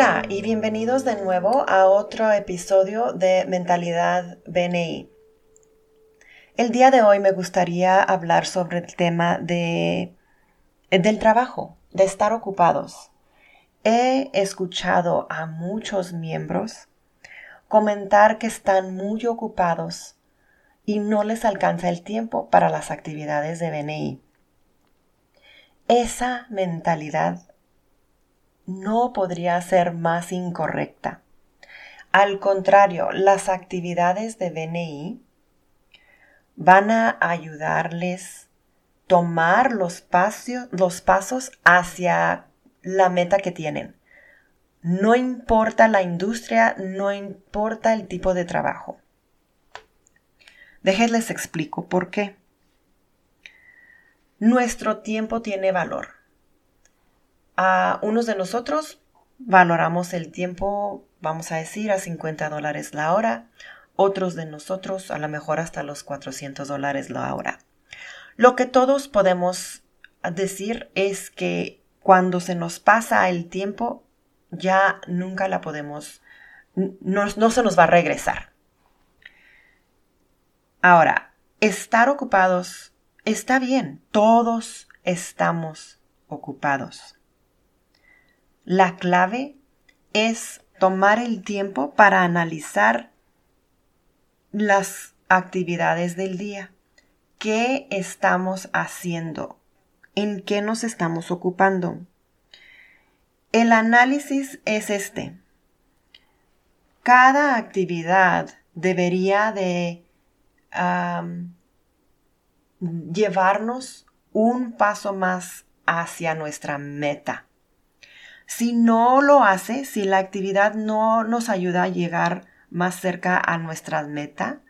Hola y bienvenidos de nuevo a otro episodio de Mentalidad BNI. El día de hoy me gustaría hablar sobre el tema de, del trabajo, de estar ocupados. He escuchado a muchos miembros comentar que están muy ocupados y no les alcanza el tiempo para las actividades de BNI. Esa mentalidad no podría ser más incorrecta. Al contrario, las actividades de BNI van a ayudarles tomar los, pasos hacia la meta que tienen. No importa la industria, no importa el tipo de trabajo. Déjenles explico por qué. Nuestro tiempo tiene valor. A unos de nosotros valoramos el tiempo, vamos a decir, a 50 dólares la hora. Otros de nosotros a lo mejor hasta los 400 dólares la hora. Lo que todos podemos decir es que cuando se nos pasa el tiempo, ya nunca la podemos, no, no se nos va a regresar. Ahora, estar ocupados está bien, todos estamos ocupados. La clave es tomar el tiempo para analizar las actividades del día. ¿Qué estamos haciendo? ¿En qué nos estamos ocupando? El análisis es este. Cada actividad debería de llevarnos un paso más hacia nuestra meta. Si no lo hace, si la actividad no nos ayuda a llegar más cerca a nuestra meta,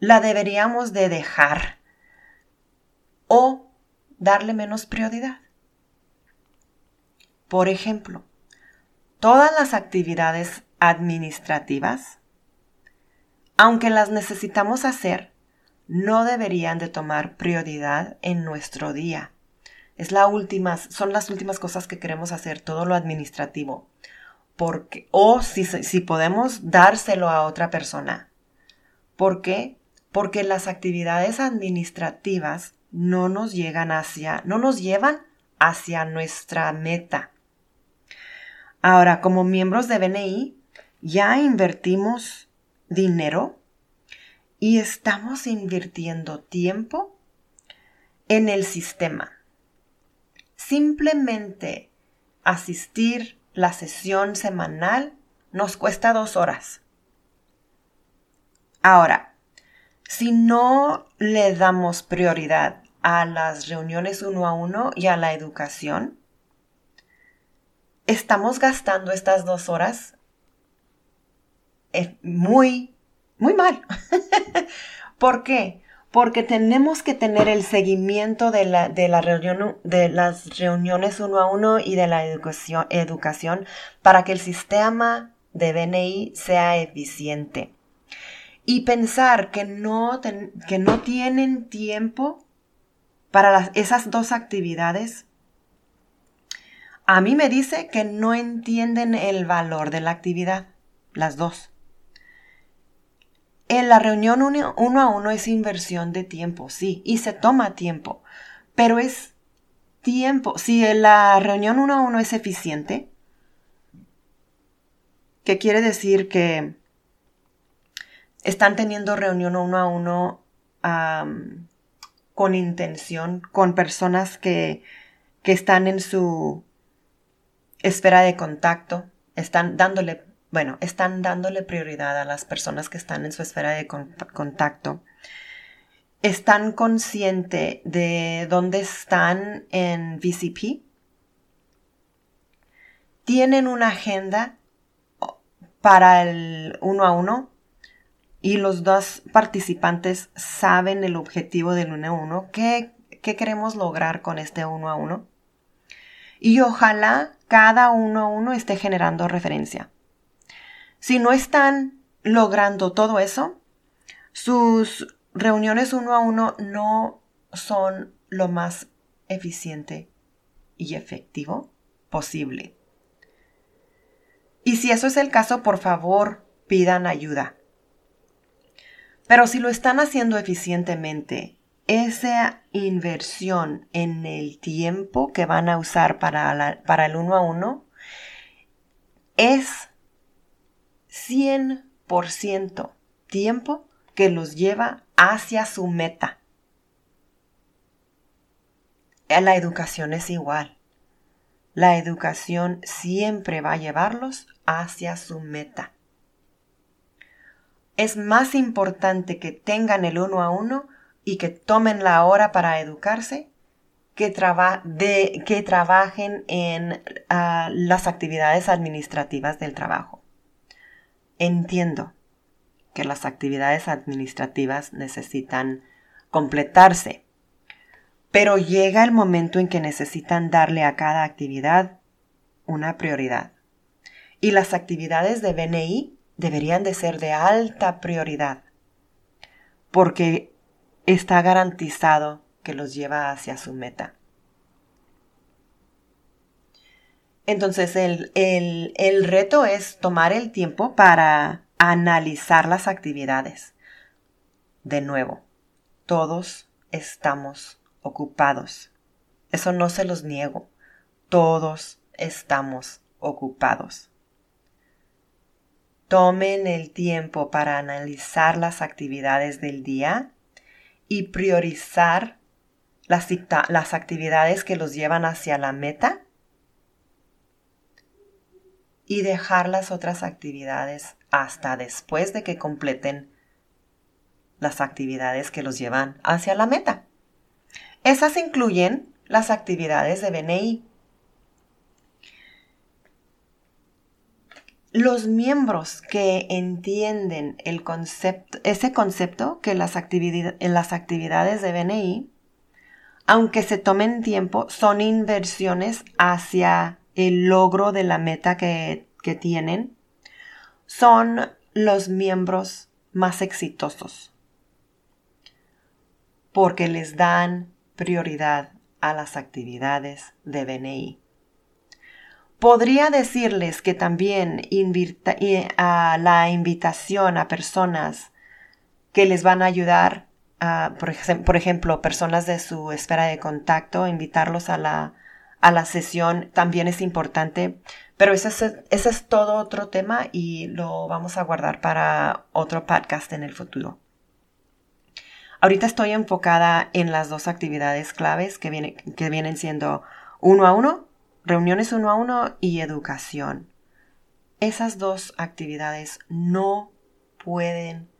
la deberíamos de dejar o darle menos prioridad. Por ejemplo, todas las actividades administrativas aunque las necesitamos hacer, no deberían de tomar prioridad en nuestro día. Es la última, son las últimas cosas que queremos hacer, todo lo administrativo. Porque, o si, si podemos dárselo a otra persona. ¿Por qué? Porque las actividades administrativas no nos llegan hacia, no nos llevan hacia nuestra meta. Ahora, como miembros de BNI, ya invertimos dinero y estamos invirtiendo tiempo en el sistema. Simplemente asistir la sesión semanal nos cuesta dos horas. Ahora, si no le damos prioridad a las reuniones uno a uno y a la educación, estamos gastando estas dos horas muy, muy mal. ¿Por qué? Porque tenemos que tener el seguimiento de, la, de, la reunión, de las reuniones uno a uno y de la educación, educación para que el sistema de BNI sea eficiente. Y pensar que no, que no tienen tiempo para esas dos actividades, a mí me dice que no entienden el valor de la actividad, las dos. En la reunión uno, a uno es inversión de tiempo, sí, y se toma tiempo, pero es tiempo. Si la reunión uno a uno es eficiente, ¿qué quiere decir que están teniendo reunión uno a uno con intención, con personas que, que están en su esfera de contacto, están dándole bueno, están dándole prioridad a las personas que están en su esfera de contacto. Están conscientes de dónde están en VCP. Tienen una agenda para el uno a uno y los dos participantes saben el objetivo del uno a uno. ¿Qué, qué queremos lograr con este uno a uno? Y ojalá cada uno a uno esté generando referencia. Si no están logrando todo eso, sus reuniones uno a uno no son lo más eficiente y efectivo posible. Y si eso es el caso, por favor, pidan ayuda. Pero si lo están haciendo eficientemente, esa inversión en el tiempo que van a usar para, el uno a uno es 100% tiempo que los lleva hacia su meta. La educación es igual. La educación siempre va a llevarlos hacia su meta. Es más importante que tengan el uno a uno y que tomen la hora para educarse que, que trabajen en ah, las actividades administrativas del trabajo. Entiendo que las actividades administrativas necesitan completarse, pero llega el momento en que necesitan darle a cada actividad una prioridad. Y las actividades de BNI deberían de ser de alta prioridad, porque está garantizado que los lleva hacia su meta. Entonces el, el reto es tomar el tiempo para analizar las actividades. De nuevo, todos estamos ocupados. Eso no se los niego. Todos estamos ocupados. Tomen el tiempo para analizar las actividades del día y priorizar las, las actividades que los llevan hacia la meta y dejar las otras actividades hasta después de que completen las actividades que los llevan hacia la meta. Esas incluyen las actividades de BNI. Los miembros que entienden el concepto, ese concepto que las, las actividades de BNI, aunque se tomen tiempo, son inversiones hacia el logro de la meta que, tienen, son los miembros más exitosos porque les dan prioridad a las actividades de BNI. Podría decirles que también a la invitación a personas que les van a ayudar, por, ejemplo, personas de su esfera de contacto, invitarlos a la a la sesión también es importante, pero ese es, es todo otro tema y lo vamos a guardar para otro podcast en el futuro. Ahorita estoy enfocada en las dos actividades claves que, que vienen siendo uno a uno, reuniones uno a uno y educación. Esas dos actividades no pueden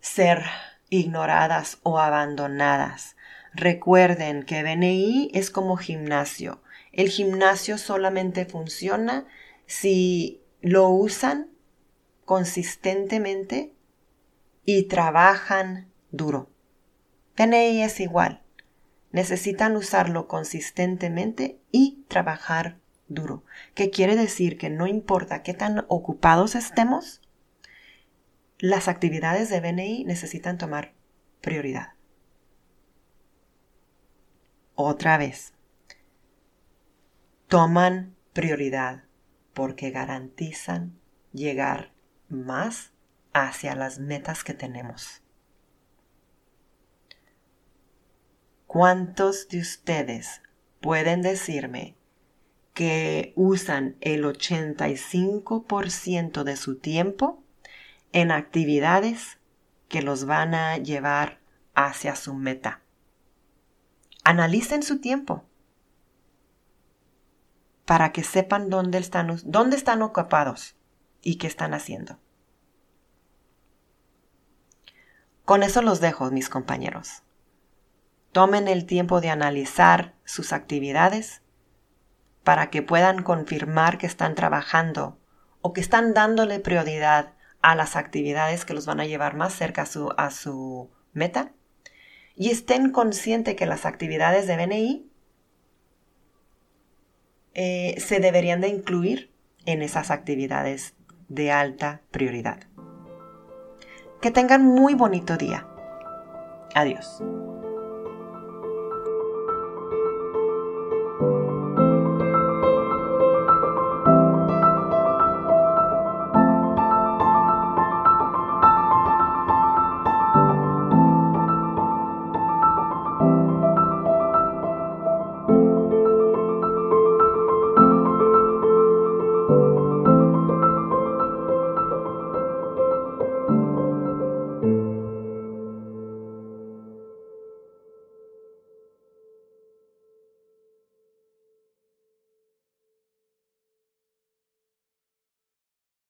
ser ignoradas o abandonadas. Recuerden que BNI es como gimnasio. El gimnasio solamente funciona si lo usan consistentemente y trabajan duro. BNI es igual. Necesitan usarlo consistentemente y trabajar duro. ¿Qué quiere decir? Que no importa qué tan ocupados estemos, las actividades de BNI necesitan tomar prioridad otra vez. Toman prioridad porque garantizan llegar más hacia las metas que tenemos. ¿Cuántos de ustedes pueden decirme que usan el 85% de su tiempo en actividades que los van a llevar hacia su meta? Analicen su tiempo para que sepan dónde están, dónde están ocupados y qué están haciendo. Con eso los dejo, mis compañeros. Tomen el tiempo de analizar sus actividades para que puedan confirmar que están trabajando o que están dándole prioridad a las actividades que los van a llevar más cerca a su, a su meta y estén conscientes que las actividades de BNI eh, se deberían de incluir en esas actividades de alta prioridad. Que tengan muy bonito día. Adiós.